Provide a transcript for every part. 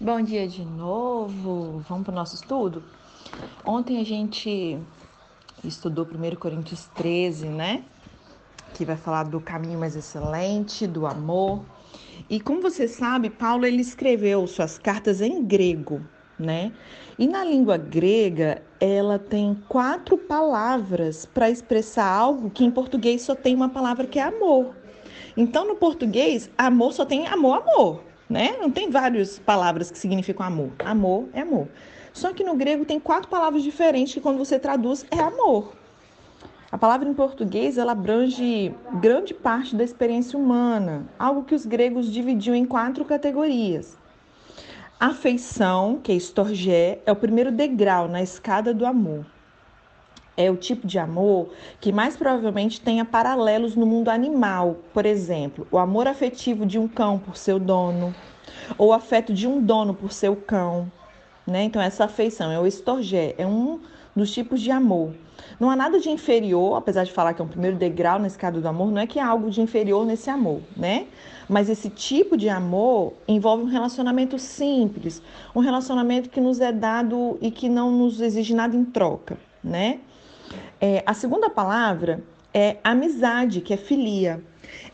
Bom dia de novo. Vamos para o nosso estudo? Ontem a gente estudou 1 Coríntios 13, né? Que vai falar do caminho mais excelente, do amor. E como você sabe, Paulo ele escreveu suas cartas em grego, né? E na língua grega, ela tem quatro palavras para expressar algo que em português só tem uma palavra que é amor. Então, no português, amor só tem amor, amor né? Não tem várias palavras que significam amor. Amor é amor. Só que no grego tem quatro palavras diferentes que quando você traduz é amor. A palavra em português ela abrange grande parte da experiência humana, algo que os gregos dividiam em quatro categorias. Afeição, que é estorgé, é o primeiro degrau na escada do amor. É o tipo de amor que mais provavelmente tenha paralelos no mundo animal. Por exemplo, o amor afetivo de um cão por seu dono, ou o afeto de um dono por seu cão. Né? Então, essa afeição é o estorgé, é um dos tipos de amor. Não há nada de inferior, apesar de falar que é um primeiro degrau na escada do amor, não é que há algo de inferior nesse amor, né? Mas esse tipo de amor envolve um relacionamento simples, um relacionamento que nos é dado e que não nos exige nada em troca, né? É, a segunda palavra é amizade, que é filia.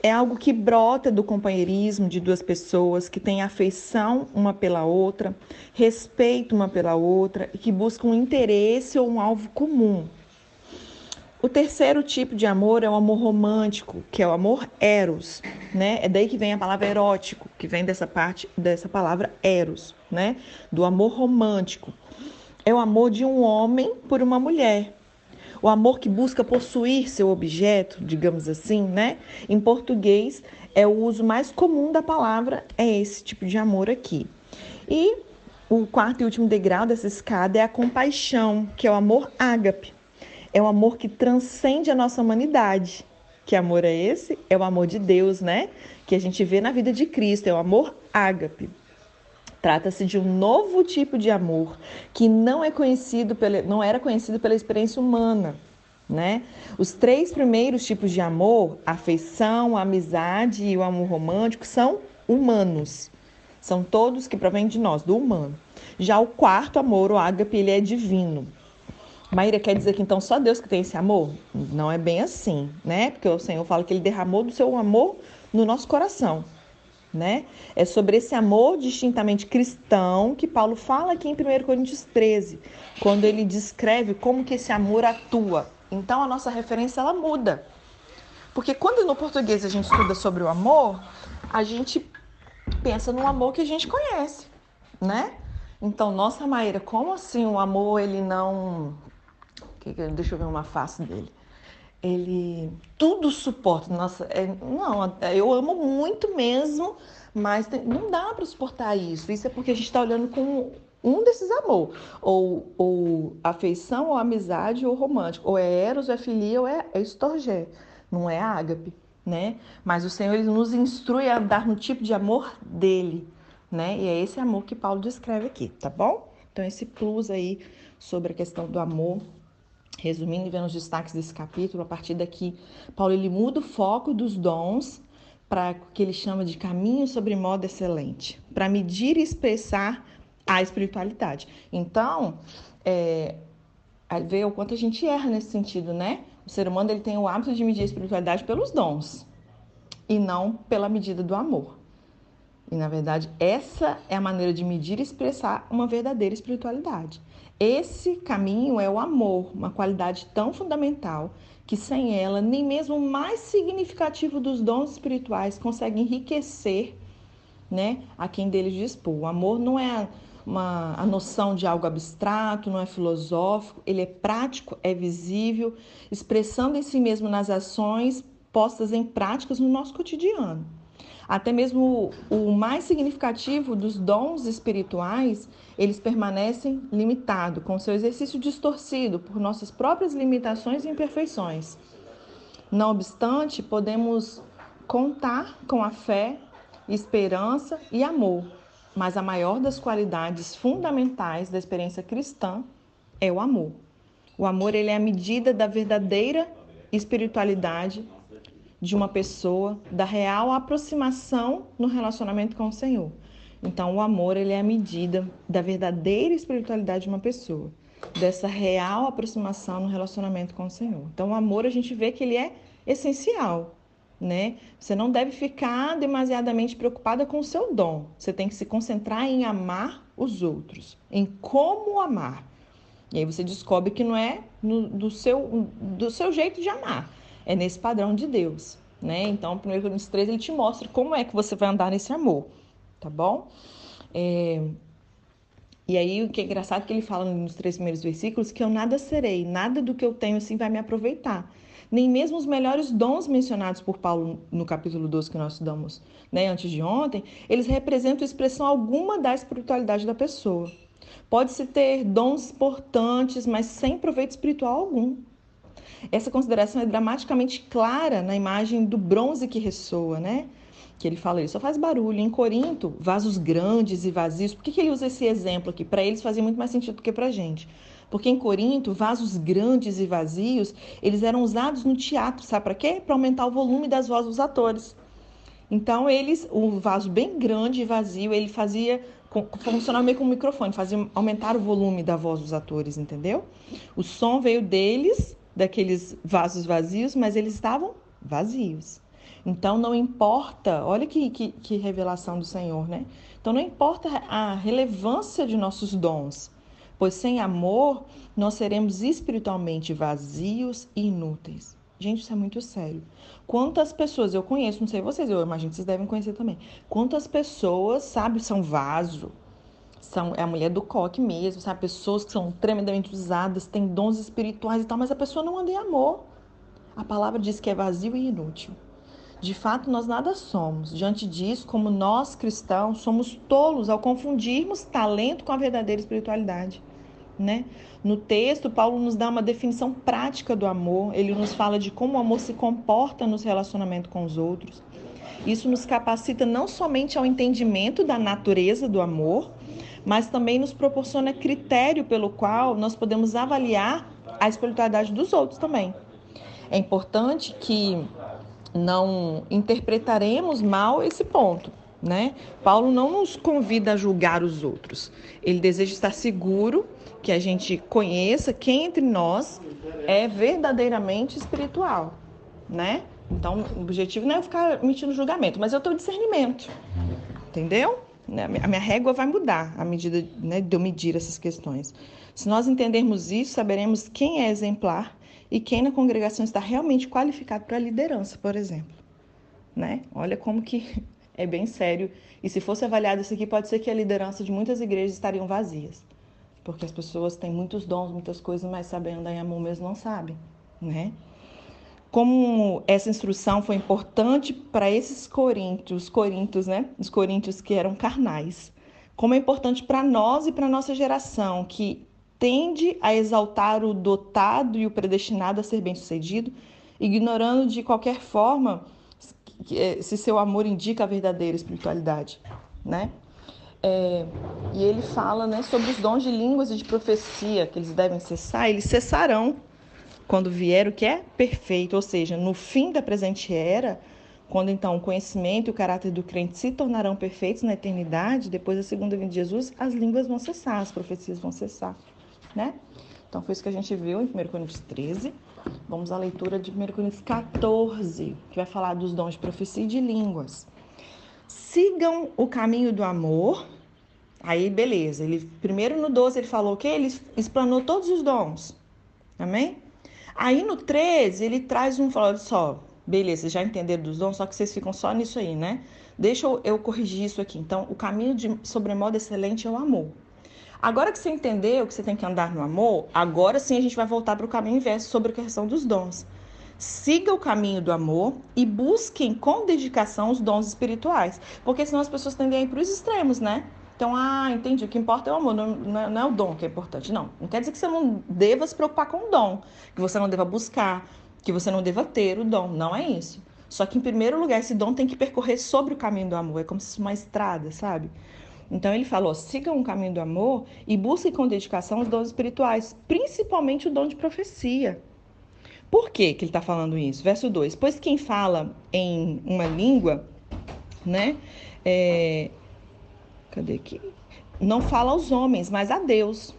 É algo que brota do companheirismo de duas pessoas que têm afeição uma pela outra, respeito uma pela outra e que buscam um interesse ou um alvo comum. O terceiro tipo de amor é o amor romântico, que é o amor eros, né? É daí que vem a palavra erótico, que vem dessa parte dessa palavra eros, né? Do amor romântico. É o amor de um homem por uma mulher, o amor que busca possuir seu objeto, digamos assim, né? Em português, é o uso mais comum da palavra, é esse tipo de amor aqui. E o quarto e último degrau dessa escada é a compaixão, que é o amor ágape. É o amor que transcende a nossa humanidade. Que amor é esse? É o amor de Deus, né? Que a gente vê na vida de Cristo, é o amor ágape. Trata-se de um novo tipo de amor que não é conhecido pela, não era conhecido pela experiência humana. Né? Os três primeiros tipos de amor, afeição, amizade e o amor romântico, são humanos. São todos que provêm de nós, do humano. Já o quarto amor, o ágape, ele é divino. Maíra quer dizer que então só Deus que tem esse amor? Não é bem assim, né? Porque o Senhor fala que ele derramou do seu amor no nosso coração né? É sobre esse amor distintamente cristão que Paulo fala aqui em 1 Coríntios 13, quando ele descreve como que esse amor atua. Então a nossa referência ela muda. Porque quando no português a gente estuda sobre o amor, a gente pensa no amor que a gente conhece, né? Então, nossa Maíra, como assim o amor ele não Deixa eu ver uma face dele ele tudo suporta. Nossa, é, não, eu amo muito mesmo, mas tem, não dá para suportar isso. Isso é porque a gente está olhando com um desses amor, ou, ou afeição, ou amizade, ou romântico, ou é eros, ou é filia, ou é, é estorgé, não é ágape, né? Mas o Senhor ele nos instrui a andar no tipo de amor dele, né? E é esse amor que Paulo descreve aqui, tá bom? Então esse plus aí sobre a questão do amor Resumindo e vendo os destaques desse capítulo, a partir daqui, Paulo ele muda o foco dos dons para o que ele chama de caminho sobre modo excelente, para medir e expressar a espiritualidade. Então, é, ver o quanto a gente erra nesse sentido, né? O ser humano ele tem o hábito de medir a espiritualidade pelos dons e não pela medida do amor. E na verdade, essa é a maneira de medir e expressar uma verdadeira espiritualidade. Esse caminho é o amor, uma qualidade tão fundamental que sem ela, nem mesmo o mais significativo dos dons espirituais consegue enriquecer né, a quem deles dispor. O amor não é uma, a noção de algo abstrato, não é filosófico, ele é prático, é visível, expressando em si mesmo nas ações postas em práticas no nosso cotidiano. Até mesmo o mais significativo dos dons espirituais, eles permanecem limitados, com seu exercício distorcido por nossas próprias limitações e imperfeições. Não obstante, podemos contar com a fé, esperança e amor, mas a maior das qualidades fundamentais da experiência cristã é o amor. O amor ele é a medida da verdadeira espiritualidade de uma pessoa, da real aproximação no relacionamento com o Senhor. Então, o amor ele é a medida da verdadeira espiritualidade de uma pessoa, dessa real aproximação no relacionamento com o Senhor. Então, o amor a gente vê que ele é essencial, né? Você não deve ficar demasiadamente preocupada com o seu dom. Você tem que se concentrar em amar os outros, em como amar. E aí você descobre que não é no, do, seu, do seu jeito de amar, é nesse padrão de Deus, né? Então, 1 Coríntios 3 ele te mostra como é que você vai andar nesse amor tá bom? É... E aí o que é engraçado é que ele fala nos três primeiros versículos que eu nada serei, nada do que eu tenho assim vai me aproveitar. Nem mesmo os melhores dons mencionados por Paulo no capítulo 12 que nós estudamos né, antes de ontem, eles representam expressão alguma da espiritualidade da pessoa. Pode-se ter dons importantes, mas sem proveito espiritual algum. Essa consideração é dramaticamente clara na imagem do bronze que ressoa, né? que ele fala, ele só faz barulho. Em Corinto, vasos grandes e vazios. Por que, que ele usa esse exemplo aqui? Para eles fazia muito mais sentido do que para a gente. Porque em Corinto, vasos grandes e vazios, eles eram usados no teatro, sabe para quê? Para aumentar o volume das vozes dos atores. Então, eles, um vaso bem grande e vazio, ele fazia funcionava meio como um microfone, fazia aumentar o volume da voz dos atores, entendeu? O som veio deles, daqueles vasos vazios, mas eles estavam vazios. Então não importa, olha que, que, que revelação do Senhor, né? Então não importa a relevância de nossos dons, pois sem amor nós seremos espiritualmente vazios e inúteis. Gente, isso é muito sério. Quantas pessoas eu conheço, não sei vocês, eu imagino que vocês devem conhecer também. Quantas pessoas, sabe, são vaso, são é a mulher do coque mesmo, sabe, pessoas que são tremendamente usadas, têm dons espirituais e tal, mas a pessoa não anda em amor. A palavra diz que é vazio e inútil. De fato, nós nada somos. Diante disso, como nós cristãos, somos tolos ao confundirmos talento com a verdadeira espiritualidade. Né? No texto, Paulo nos dá uma definição prática do amor, ele nos fala de como o amor se comporta nos relacionamentos com os outros. Isso nos capacita não somente ao entendimento da natureza do amor, mas também nos proporciona critério pelo qual nós podemos avaliar a espiritualidade dos outros também. É importante que não interpretaremos mal esse ponto. Né? Paulo não nos convida a julgar os outros. Ele deseja estar seguro que a gente conheça quem entre nós é verdadeiramente espiritual, né? Então, o objetivo não é ficar emitindo julgamento, mas eu tenho discernimento, entendeu? A minha régua vai mudar à medida né, de eu medir essas questões. Se nós entendermos isso, saberemos quem é exemplar e quem na congregação está realmente qualificado para a liderança, por exemplo. Né? Olha como que é bem sério. E se fosse avaliado isso aqui, pode ser que a liderança de muitas igrejas estariam vazias. Porque as pessoas têm muitos dons, muitas coisas, mas sabem andar em amor mesmo não sabem, né? Como essa instrução foi importante para esses coríntios, coríntios, né? Os coríntios que eram carnais. Como é importante para nós e para nossa geração que tende a exaltar o dotado e o predestinado a ser bem-sucedido, ignorando de qualquer forma eh, se seu amor indica a verdadeira espiritualidade, né? É, e ele fala né, sobre os dons de línguas e de profecia que eles devem cessar, eles cessarão quando vier o que é perfeito, ou seja, no fim da presente era, quando então o conhecimento e o caráter do crente se tornarão perfeitos na eternidade, depois da segunda vinda de Jesus, as línguas vão cessar, as profecias vão cessar né? Então foi isso que a gente viu em 1 Coríntios 13. Vamos à leitura de 1 Coríntios 14, que vai falar dos dons de profecia e de línguas. Sigam o caminho do amor. Aí, beleza. Ele primeiro no 12 ele falou que ele explanou todos os dons. Amém? Aí no 13 ele traz um falou só, beleza, vocês já entenderam dos dons, só que vocês ficam só nisso aí, né? Deixa eu, eu corrigir isso aqui. Então, o caminho de sobremodo excelente é o amor. Agora que você entendeu que você tem que andar no amor, agora sim a gente vai voltar para o caminho inverso sobre a questão dos dons. Siga o caminho do amor e busquem com dedicação os dons espirituais. Porque senão as pessoas tendem a ir para os extremos, né? Então, ah, entendi. O que importa é o amor, não, não, é, não, é, o dom que é importante. Não. Não quer dizer que você não deva se preocupar com o dom, que você não deva buscar, que você não deva ter o dom. Não é isso. Só que, em primeiro lugar, esse dom tem que percorrer sobre o caminho do amor. É como se fosse uma estrada, sabe? Então ele falou: sigam o caminho do amor e busquem com dedicação os dons espirituais, principalmente o dom de profecia. Por que, que ele está falando isso? Verso 2: Pois quem fala em uma língua, né? É, Cadê aqui? Não fala aos homens, mas a Deus.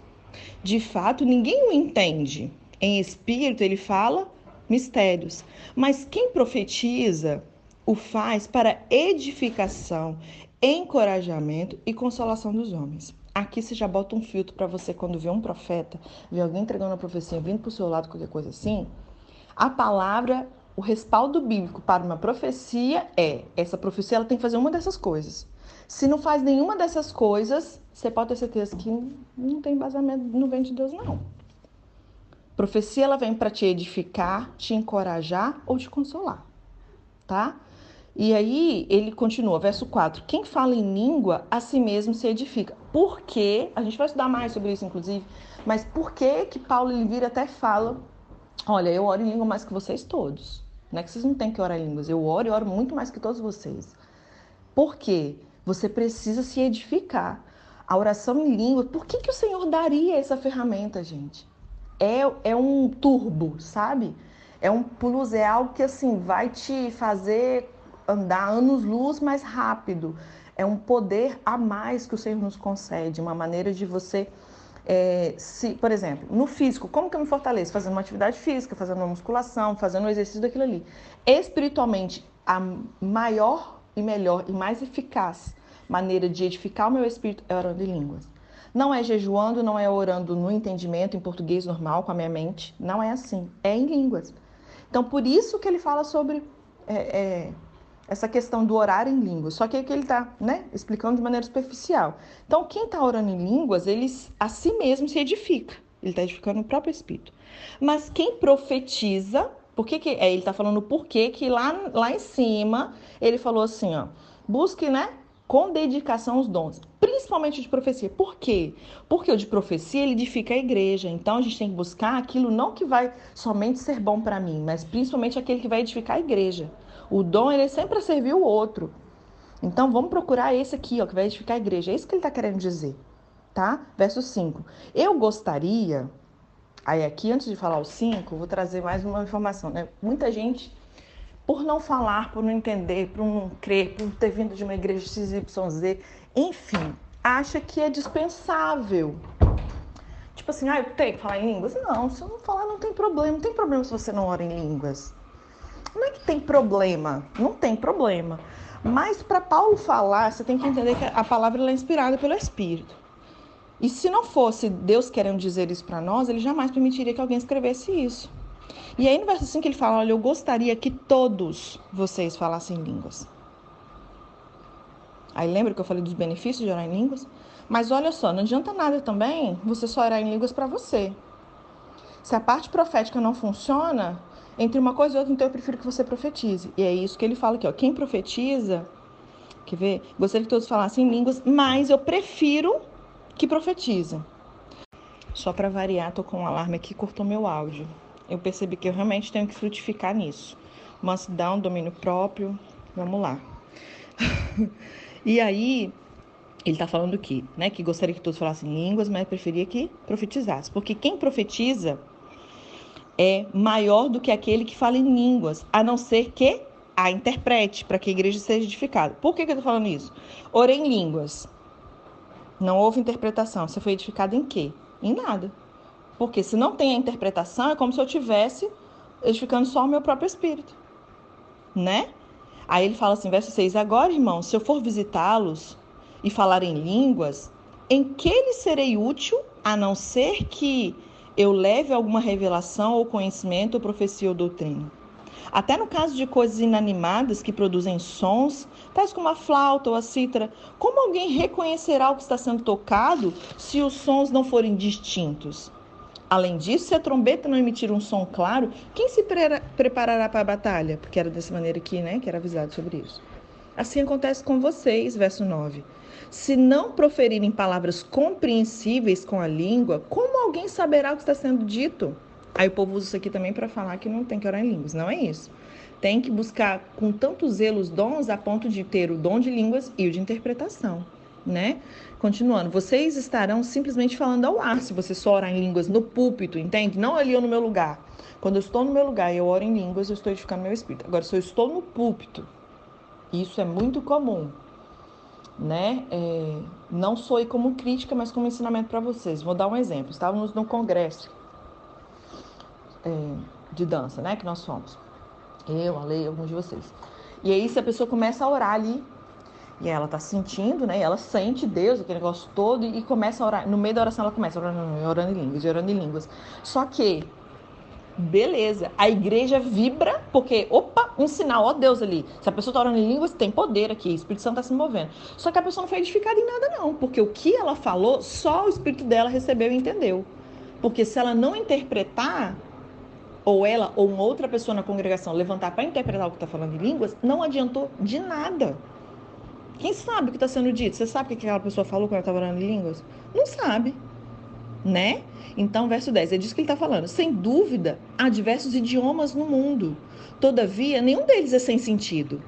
De fato, ninguém o entende. Em espírito, ele fala mistérios. Mas quem profetiza o faz para edificação, encorajamento e consolação dos homens. Aqui você já bota um filtro para você quando vê um profeta, vê alguém entregando uma profecia vindo para o seu lado, qualquer coisa assim. A palavra, o respaldo bíblico para uma profecia é: essa profecia ela tem que fazer uma dessas coisas. Se não faz nenhuma dessas coisas, você pode ter certeza que não tem embasamento, não vem de Deus, não. Profecia ela vem para te edificar, te encorajar ou te consolar, tá? E aí ele continua, verso 4: Quem fala em língua, a si mesmo se edifica. Por quê? A gente vai estudar mais sobre isso, inclusive, mas por que que Paulo ele vira até fala: Olha, eu oro em língua mais que vocês todos. Não é que vocês não têm que orar em línguas, eu oro e oro muito mais que todos vocês. Por quê? Você precisa se edificar. A oração em língua, por que, que o Senhor daria essa ferramenta, gente? É, é um turbo, sabe? É um plus, é algo que assim vai te fazer andar anos-luz mais rápido. É um poder a mais que o Senhor nos concede, uma maneira de você. É, se, por exemplo, no físico, como que eu me fortaleço? Fazendo uma atividade física, fazendo uma musculação, fazendo um exercício daquilo ali. Espiritualmente, a maior e melhor e mais eficaz maneira de edificar o meu espírito é orando em línguas. Não é jejuando, não é orando no entendimento, em português normal, com a minha mente. Não é assim. É em línguas. Então, por isso que ele fala sobre é, é, essa questão do orar em línguas. Só que é que ele está né, explicando de maneira superficial. Então, quem está orando em línguas, ele a si mesmo se edifica. Ele está edificando o próprio Espírito. Mas quem profetiza, por que, que é, ele está falando por que lá, lá em cima ele falou assim, ó, busque, né, com dedicação os dons, principalmente de profecia. Por quê? Porque o de profecia ele edifica a igreja. Então a gente tem que buscar aquilo não que vai somente ser bom para mim, mas principalmente aquele que vai edificar a igreja. O dom, ele é sempre servir o outro. Então, vamos procurar esse aqui, ó, que vai edificar a igreja. É isso que ele está querendo dizer, tá? Verso 5. Eu gostaria... Aí aqui, antes de falar o 5, vou trazer mais uma informação, né? Muita gente, por não falar, por não entender, por não crer, por ter vindo de uma igreja XYZ, enfim, acha que é dispensável. Tipo assim, ah, eu tenho que falar em línguas? Não, se eu não falar, não tem problema. Não tem problema se você não ora em línguas. Não é que tem problema, não tem problema. Mas para Paulo falar, você tem que entender que a palavra é inspirada pelo Espírito. E se não fosse Deus querendo dizer isso para nós, ele jamais permitiria que alguém escrevesse isso. E aí no verso 5 ele fala: Olha, eu gostaria que todos vocês falassem línguas. Aí lembra que eu falei dos benefícios de orar em línguas? Mas olha só, não adianta nada também você só orar em línguas para você. Se a parte profética não funciona, entre uma coisa e outra, então eu prefiro que você profetize. E é isso que ele fala aqui, ó. Quem profetiza, quer ver? Gostaria que todos falassem línguas, mas eu prefiro que profetize. Só para variar, tô com um alarme aqui, cortou meu áudio. Eu percebi que eu realmente tenho que frutificar nisso. Mansidão, domínio próprio, vamos lá. e aí, ele está falando aqui, né, que gostaria que todos falassem línguas, mas preferia que profetizasse. Porque quem profetiza é maior do que aquele que fala em línguas, a não ser que a interprete, para que a igreja seja edificada. Por que, que eu estou falando isso? Orei em línguas. Não houve interpretação. Você foi edificado em quê? Em nada. Porque se não tem a interpretação, é como se eu tivesse edificando só o meu próprio espírito. Né? Aí ele fala assim, verso 6: Agora, irmão, se eu for visitá-los e falar em línguas, em que lhes serei útil, a não ser que eu leve alguma revelação ou conhecimento ou profecia ou doutrina. Até no caso de coisas inanimadas que produzem sons, tais como a flauta ou a cítara, como alguém reconhecerá o que está sendo tocado se os sons não forem distintos? Além disso, se a trombeta não emitir um som claro, quem se pre preparará para a batalha? Porque era dessa maneira aqui, né, que era avisado sobre isso. Assim acontece com vocês, verso 9. Se não proferirem palavras compreensíveis com a língua, como alguém saberá o que está sendo dito? Aí o povo usa isso aqui também para falar que não tem que orar em línguas. Não é isso. Tem que buscar com tanto zelo os dons a ponto de ter o dom de línguas e o de interpretação, né? Continuando, vocês estarão simplesmente falando ao ar se você só orar em línguas no púlpito, entende? Não ali ou no meu lugar. Quando eu estou no meu lugar e eu oro em línguas, eu estou edificando meu espírito. Agora, se eu estou no púlpito, isso é muito comum né? É, não aí como crítica, mas como ensinamento para vocês. Vou dar um exemplo. Estávamos no congresso é, de dança, né? Que nós fomos. Eu, a Lei, alguns de vocês. E aí, se a pessoa começa a orar ali, e ela tá sentindo, né? Ela sente Deus, aquele negócio todo, e começa a orar. No meio da oração, ela começa orando, orando em línguas, orando em línguas. Só que Beleza. A igreja vibra, porque, opa, um sinal, ó Deus ali. Se a pessoa está orando em línguas, tem poder aqui, o Espírito Santo está se movendo. Só que a pessoa não foi edificada em nada, não. Porque o que ela falou, só o Espírito dela recebeu e entendeu. Porque se ela não interpretar, ou ela ou uma outra pessoa na congregação levantar para interpretar o que está falando em línguas, não adiantou de nada. Quem sabe o que está sendo dito? Você sabe o que aquela pessoa falou quando ela estava orando em línguas? Não sabe né? Então, verso 10, é disso que ele está falando. Sem dúvida, há diversos idiomas no mundo. Todavia, nenhum deles é sem sentido.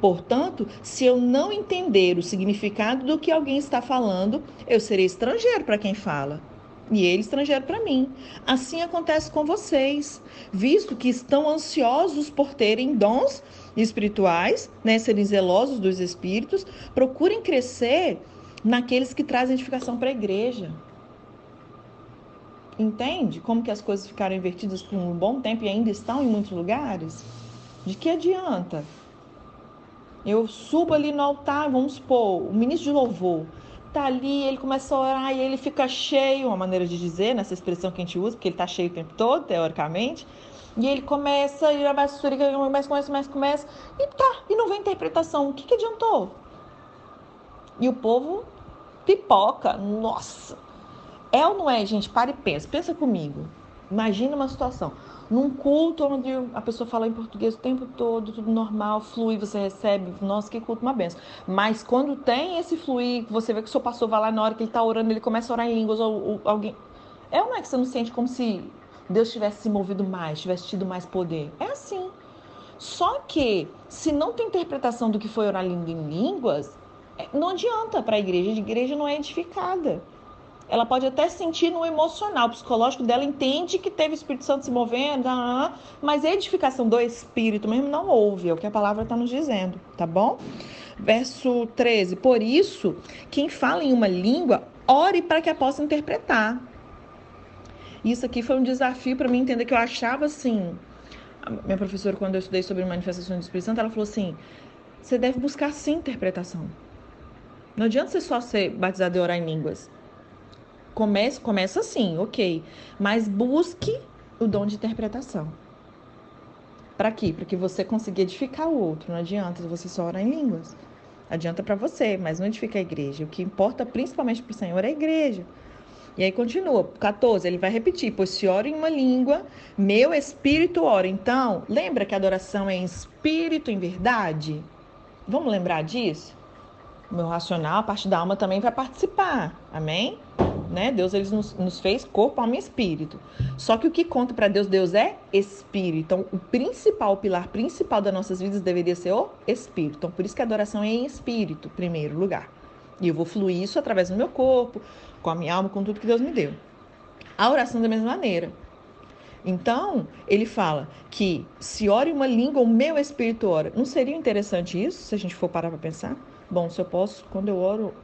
Portanto, se eu não entender o significado do que alguém está falando, eu serei estrangeiro para quem fala. E ele estrangeiro para mim. Assim acontece com vocês, visto que estão ansiosos por terem dons espirituais, né, serem zelosos dos espíritos, procurem crescer naqueles que trazem edificação para a igreja. Entende como que as coisas ficaram invertidas por um bom tempo e ainda estão em muitos lugares? De que adianta? Eu subo ali no altar, vamos supor, o ministro de louvor tá ali, ele começa a orar e ele fica cheio, uma maneira de dizer, nessa expressão que a gente usa, porque ele tá cheio o tempo todo, teoricamente. E ele começa, e vai começa, começa, começa, começa, e tá, e não vem interpretação. O que, que adiantou? E o povo pipoca, nossa, é ou não é, gente? Para e pensa. Pensa comigo. Imagina uma situação. Num culto onde a pessoa fala em português o tempo todo, tudo normal, flui, você recebe. Nossa, que culto, uma benção. Mas quando tem esse fluir, você vê que o seu pastor vai lá na hora que ele está orando, ele começa a orar em línguas, ou, ou alguém. É ou não é que você não sente como se Deus tivesse se movido mais, tivesse tido mais poder? É assim. Só que, se não tem interpretação do que foi orar em línguas, é, não adianta para a igreja. A igreja não é edificada ela pode até sentir no emocional, psicológico dela entende que teve o Espírito Santo se movendo, mas a edificação do Espírito mesmo não houve, é o que a palavra está nos dizendo, tá bom? Verso 13: Por isso, quem fala em uma língua, ore para que a possa interpretar. Isso aqui foi um desafio para mim entender que eu achava assim. Minha professora, quando eu estudei sobre manifestações do Espírito Santo, ela falou assim: você deve buscar sim interpretação. Não adianta você só ser batizado e orar em línguas. Comece, começa assim, ok. Mas busque o dom de interpretação. Para quê? Para que você consiga edificar o outro. Não adianta você só orar em línguas. Adianta para você, mas não edifica a igreja. O que importa principalmente para o Senhor é a igreja. E aí continua, 14, ele vai repetir, pois se oro em uma língua, meu espírito ora. Então, lembra que a adoração é em espírito, em verdade? Vamos lembrar disso? O meu racional, a parte da alma também vai participar. Amém? Né? Deus ele nos, nos, fez corpo, alma e espírito. Só que o que conta para Deus, Deus é espírito. Então, o principal, o pilar principal das nossas vidas deveria ser o espírito. Então, por isso que a adoração é em espírito, primeiro lugar. E eu vou fluir isso através do meu corpo, com a minha alma, com tudo que Deus me deu. A oração da mesma maneira. Então, ele fala que se ora em uma língua, o meu espírito ora. Não seria interessante isso, se a gente for parar para pensar? Bom, se eu posso, quando eu oro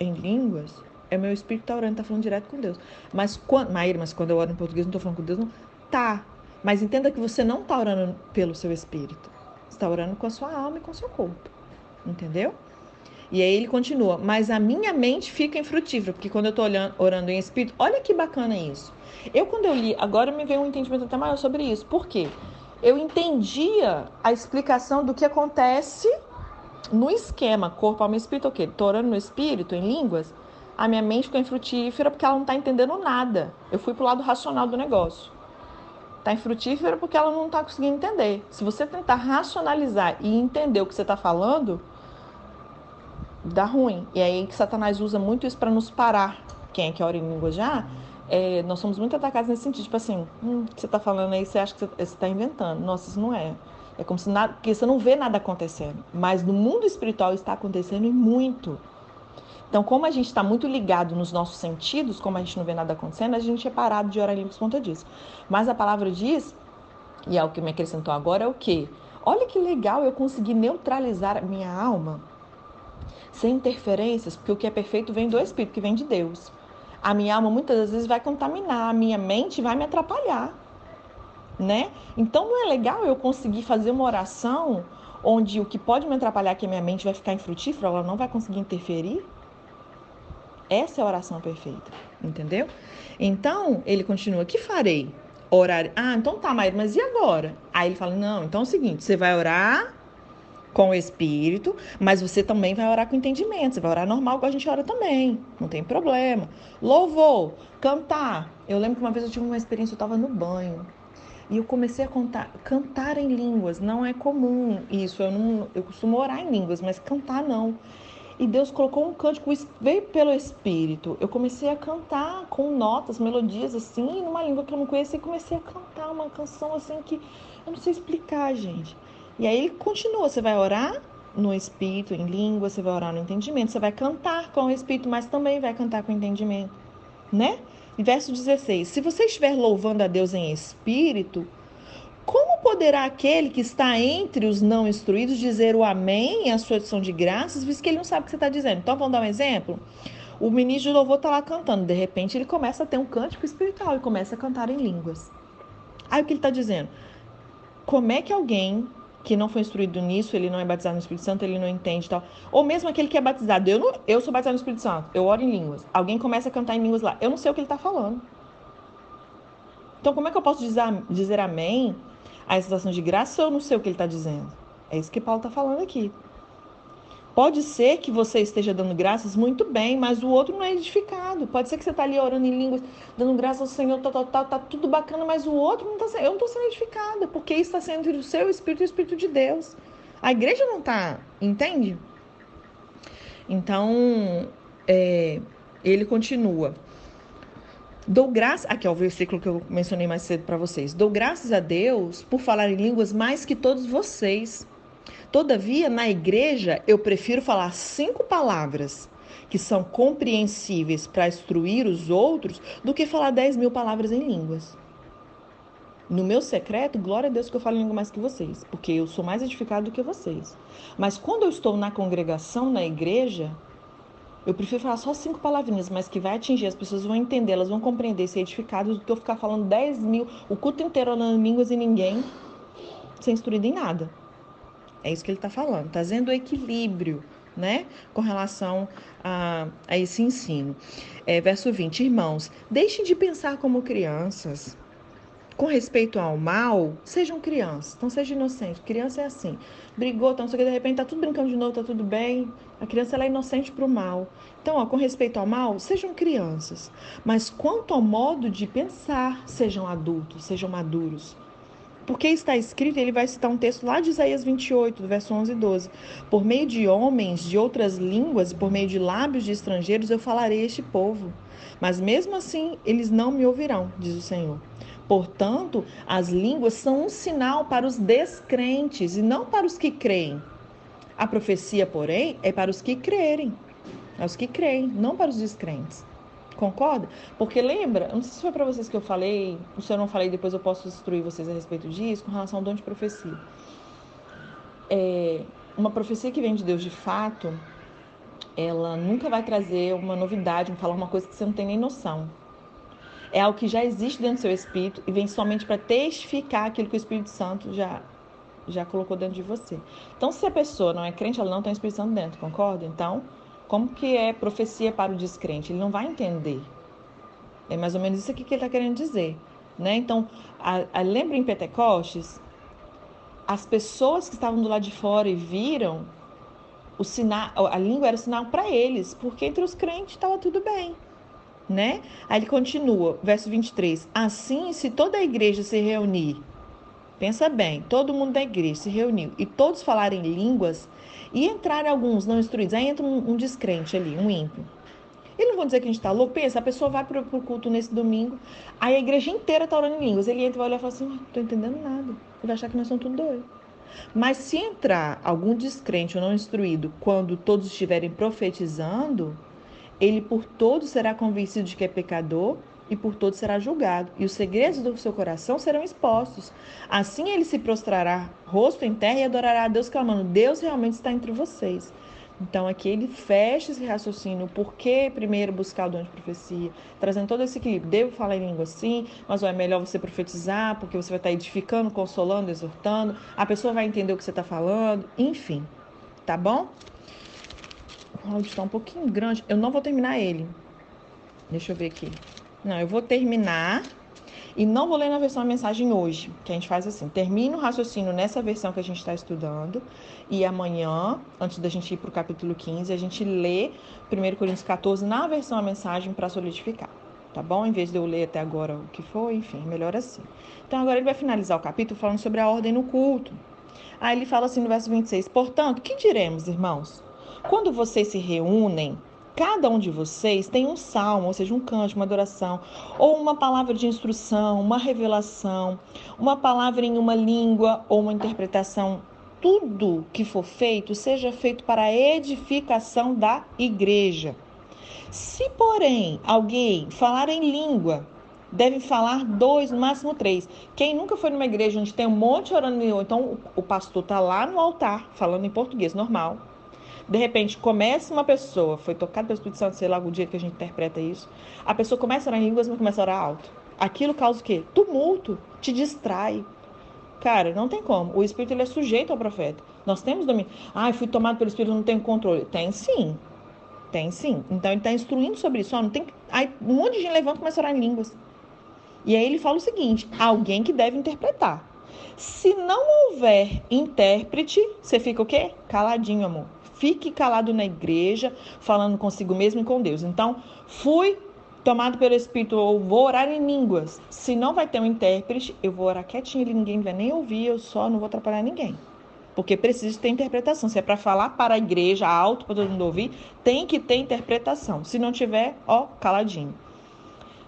em línguas, é meu espírito tá orando, tá falando direto com Deus. Mas quando, Maíra, mas quando eu oro em português, não tô falando com Deus, não. Tá. Mas entenda que você não tá orando pelo seu espírito. Você tá orando com a sua alma e com o seu corpo. Entendeu? E aí ele continua, mas a minha mente fica infrutífera, porque quando eu olhando, orando em espírito, olha que bacana isso. Eu, quando eu li, agora me veio um entendimento até maior sobre isso. Por quê? Eu entendia a explicação do que acontece no esquema corpo, alma e espírito, o quê? Tô orando no espírito, em línguas, a minha mente ficou infrutífera porque ela não está entendendo nada. Eu fui para o lado racional do negócio. Está infrutífera porque ela não está conseguindo entender. Se você tentar racionalizar e entender o que você está falando, dá ruim. E aí que Satanás usa muito isso para nos parar. Quem é que ora em língua já? É, nós somos muito atacados nesse sentido. Tipo assim, hum, você está falando aí, você acha que você está inventando. Nossa, isso não é. É como se nada, porque você não vê nada acontecendo. Mas no mundo espiritual está acontecendo e muito. Então, como a gente está muito ligado nos nossos sentidos, como a gente não vê nada acontecendo, a gente é parado de orar em línguas por conta disso. Mas a palavra diz, e é o que me acrescentou agora, é o quê? Olha que legal eu consegui neutralizar minha alma. sem interferências, porque o que é perfeito vem do Espírito, que vem de Deus. A minha alma muitas das vezes vai contaminar, a minha mente vai me atrapalhar, né? Então não é legal eu conseguir fazer uma oração onde o que pode me atrapalhar, que a minha mente vai ficar infrutífera, ela não vai conseguir interferir. Essa é a oração perfeita, entendeu? Então, ele continua: que farei? Orar. Ah, então tá, mas e agora? Aí ele fala: não, então é o seguinte: você vai orar com o espírito, mas você também vai orar com entendimento. Você vai orar normal, como a gente ora também. Não tem problema. Louvor, cantar. Eu lembro que uma vez eu tive uma experiência, eu estava no banho. E eu comecei a contar, cantar em línguas. Não é comum isso. Eu, não, eu costumo orar em línguas, mas cantar não. E Deus colocou um cântico, veio pelo Espírito. Eu comecei a cantar com notas, melodias assim, numa língua que eu não conhecia, e comecei a cantar uma canção assim que eu não sei explicar, gente. E aí ele continua, você vai orar no espírito, em língua, você vai orar no entendimento, você vai cantar com o espírito, mas também vai cantar com o entendimento, né? Verso 16: Se você estiver louvando a Deus em espírito, como poderá aquele que está entre os não instruídos dizer o amém a sua ação de graças, visto que ele não sabe o que você está dizendo? Então vamos dar um exemplo? O ministro de louvor está lá cantando, de repente ele começa a ter um cântico espiritual e começa a cantar em línguas. Aí o que ele está dizendo? Como é que alguém que não foi instruído nisso, ele não é batizado no Espírito Santo, ele não entende tal. Ou mesmo aquele que é batizado, eu, não, eu sou batizado no Espírito Santo, eu oro em línguas. Alguém começa a cantar em línguas lá, eu não sei o que ele está falando. Então, como é que eu posso dizer, dizer amém a essa de graça se eu não sei o que ele está dizendo? É isso que Paulo está falando aqui. Pode ser que você esteja dando graças muito bem, mas o outro não é edificado. Pode ser que você está ali orando em línguas, dando graças ao Senhor, tal, tal, tal, tá tudo bacana, mas o outro não está Eu não estou sendo edificada, porque isso está sendo entre o seu espírito e o espírito de Deus. A igreja não está, entende? Então, é, ele continua. Dou graças, aqui é o versículo que eu mencionei mais cedo para vocês. Dou graças a Deus por falar em línguas mais que todos vocês Todavia, na igreja, eu prefiro falar cinco palavras que são compreensíveis para instruir os outros do que falar dez mil palavras em línguas. No meu secreto, glória a Deus que eu falo língua mais que vocês, porque eu sou mais edificado do que vocês. Mas quando eu estou na congregação, na igreja, eu prefiro falar só cinco palavrinhas, mas que vai atingir, as pessoas vão entender, elas vão compreender, ser edificadas, do que eu ficar falando dez mil, o culto inteiro em línguas e ninguém ser instruído em nada. É isso que ele está falando, trazendo equilíbrio, né, com relação a, a esse ensino. É, verso 20: Irmãos, deixem de pensar como crianças. Com respeito ao mal, sejam crianças, então sejam inocentes. Criança é assim, brigou, então, de repente tá tudo brincando de novo, tá tudo bem. A criança ela é inocente para o mal. Então, ó, com respeito ao mal, sejam crianças. Mas quanto ao modo de pensar, sejam adultos, sejam maduros. Porque está escrito, ele vai citar um texto lá de Isaías 28, do verso 11 e 12. Por meio de homens de outras línguas, por meio de lábios de estrangeiros, eu falarei a este povo. Mas mesmo assim, eles não me ouvirão, diz o Senhor. Portanto, as línguas são um sinal para os descrentes e não para os que creem. A profecia, porém, é para os que crerem. É os que creem, não para os descrentes. Concorda? Porque lembra, não sei se foi para vocês que eu falei, se eu não falei, depois eu posso instruir vocês a respeito disso, com relação ao dom de profecia. É, uma profecia que vem de Deus de fato, ela nunca vai trazer uma novidade, falar uma coisa que você não tem nem noção. É algo que já existe dentro do seu espírito e vem somente para testificar aquilo que o Espírito Santo já já colocou dentro de você. Então, se a pessoa não é crente, ela não tem o Espírito Santo dentro, concorda? Então, como que é profecia para o descrente? Ele não vai entender. É mais ou menos isso aqui que ele está querendo dizer. Né? Então, a, a, lembra em Pentecostes? As pessoas que estavam do lado de fora e viram o sinal, a língua era sinal para eles, porque entre os crentes estava tudo bem. Né? Aí ele continua, verso 23. Assim, se toda a igreja se reunir, pensa bem, todo mundo da igreja se reuniu e todos falarem línguas, e entrar alguns não instruídos, aí entra um, um descrente ali, um ímpio. Eles não vão dizer que a gente está louco. Pensa, a pessoa vai para o culto nesse domingo, aí a igreja inteira está orando em línguas. Ele entra e vai olhar e fala assim: não estou entendendo nada. Ele vai achar que nós somos tudo doidos. Mas se entrar algum descrente ou não instruído quando todos estiverem profetizando, ele por todos será convencido de que é pecador e por todos será julgado, e os segredos do seu coração serão expostos. Assim ele se prostrará rosto em terra e adorará a Deus, clamando: Deus realmente está entre vocês. Então aqui ele fecha esse raciocínio, por que primeiro buscar o dom de profecia, trazendo todo esse equilíbrio. Devo falar em língua sim, mas é melhor você profetizar, porque você vai estar edificando, consolando, exortando, a pessoa vai entender o que você está falando, enfim, tá bom? O áudio está um pouquinho grande, eu não vou terminar ele. Deixa eu ver aqui. Não, eu vou terminar e não vou ler na versão a mensagem hoje, que a gente faz assim: termina o raciocínio nessa versão que a gente está estudando, e amanhã, antes da gente ir para o capítulo 15, a gente lê 1 Coríntios 14 na versão a mensagem para solidificar. Tá bom? Em vez de eu ler até agora o que foi, enfim, melhor assim. Então agora ele vai finalizar o capítulo falando sobre a ordem no culto. Aí ele fala assim no verso 26: Portanto, que diremos, irmãos? Quando vocês se reúnem, Cada um de vocês tem um salmo, ou seja, um canto, uma adoração, ou uma palavra de instrução, uma revelação, uma palavra em uma língua ou uma interpretação. Tudo que for feito seja feito para a edificação da igreja. Se, porém, alguém falar em língua, deve falar dois, no máximo três. Quem nunca foi numa igreja onde tem um monte orando, então o pastor está lá no altar falando em português normal de repente começa uma pessoa, foi tocada pelo Espírito Santo, sei lá o dia que a gente interpreta isso, a pessoa começa a orar em línguas, mas começa a orar alto. Aquilo causa o quê? Tumulto, te distrai. Cara, não tem como. O Espírito ele é sujeito ao profeta. Nós temos domínio. Ah, fui tomado pelo Espírito, não tenho controle. Tem sim. Tem sim. Então ele está instruindo sobre isso. Ó, não tem... Aí um monte de gente levanta e começa a orar em línguas. E aí ele fala o seguinte: alguém que deve interpretar. Se não houver intérprete, você fica o quê? Caladinho, amor fique calado na igreja, falando consigo mesmo e com Deus. Então, fui tomado pelo Espírito, ou vou orar em línguas. Se não vai ter um intérprete, eu vou orar quietinho, ninguém vai nem ouvir, eu só não vou atrapalhar ninguém. Porque precisa ter interpretação. Se é para falar para a igreja alto, para todo mundo ouvir, tem que ter interpretação. Se não tiver, ó, caladinho.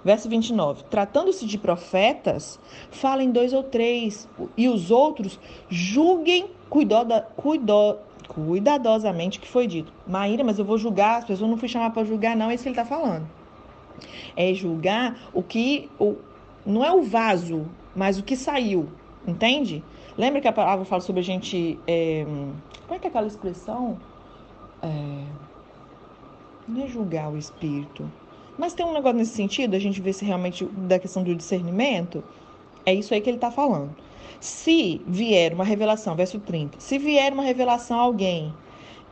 Verso 29. Tratando-se de profetas, falem dois ou três, e os outros julguem cuidosa, cuidó, cuidadosamente o que foi dito. Maíra, mas eu vou julgar, as pessoas não fui chamar para julgar, não, é isso que ele está falando. É julgar o que. O, não é o vaso, mas o que saiu. Entende? Lembra que a palavra fala sobre a gente. É, como é que é aquela expressão? É, não é julgar o espírito. Mas tem um negócio nesse sentido, a gente vê se realmente da questão do discernimento. É isso aí que ele está falando. Se vier uma revelação, verso 30, se vier uma revelação a alguém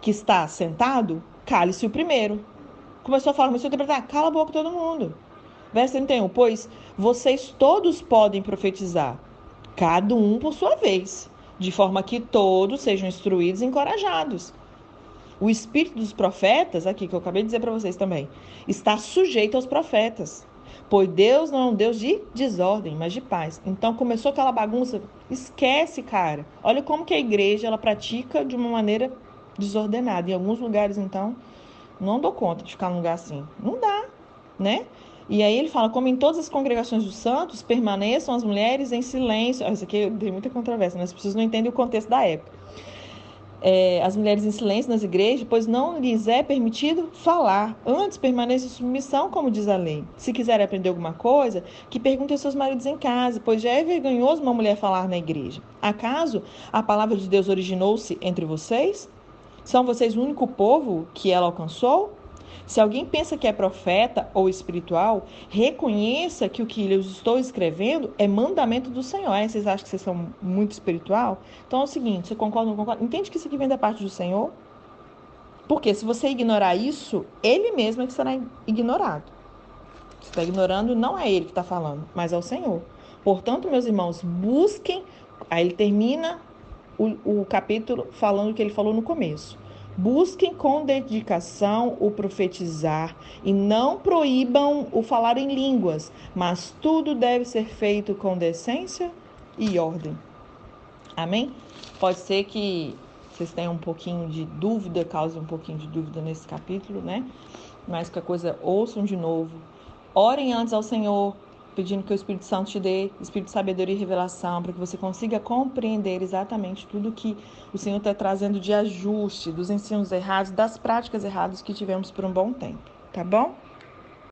que está sentado, cale-se o primeiro. Começou a falar, começou a interpretar, cala a boca todo mundo. Verso 31, pois vocês todos podem profetizar, cada um por sua vez, de forma que todos sejam instruídos e encorajados. O espírito dos profetas, aqui que eu acabei de dizer para vocês também, está sujeito aos profetas. Pois Deus não é um Deus de desordem, mas de paz. Então começou aquela bagunça, esquece, cara. Olha como que a igreja ela pratica de uma maneira desordenada. Em alguns lugares, então, não dou conta de ficar num lugar assim. Não dá, né? E aí ele fala, como em todas as congregações dos santos, permaneçam as mulheres em silêncio. Isso aqui tem muita controvérsia, né? as pessoas não entendem o contexto da época é, as mulheres em silêncio nas igrejas, pois não lhes é permitido falar. Antes permaneça em submissão, como diz a lei. Se quiserem aprender alguma coisa, que perguntem aos seus maridos em casa, pois já é vergonhoso uma mulher falar na igreja. Acaso a palavra de Deus originou-se entre vocês? São vocês o único povo que ela alcançou? Se alguém pensa que é profeta ou espiritual, reconheça que o que eu estou escrevendo é mandamento do Senhor. Aí vocês acham que vocês são muito espiritual? Então é o seguinte, você concorda ou não concorda? Entende que isso aqui vem da parte do Senhor? Porque se você ignorar isso, ele mesmo é que será ignorado. Você está ignorando, não é ele que está falando, mas é o Senhor. Portanto, meus irmãos, busquem. Aí ele termina o, o capítulo falando o que ele falou no começo. Busquem com dedicação o profetizar e não proíbam o falar em línguas, mas tudo deve ser feito com decência e ordem. Amém? Pode ser que vocês tenham um pouquinho de dúvida, cause um pouquinho de dúvida nesse capítulo, né? Mas que a coisa ouçam de novo. Orem antes ao Senhor, pedindo que o Espírito Santo te dê espírito de sabedoria e revelação, para que você consiga compreender exatamente tudo que o Senhor está trazendo de ajuste dos ensinos errados, das práticas erradas que tivemos por um bom tempo, tá bom?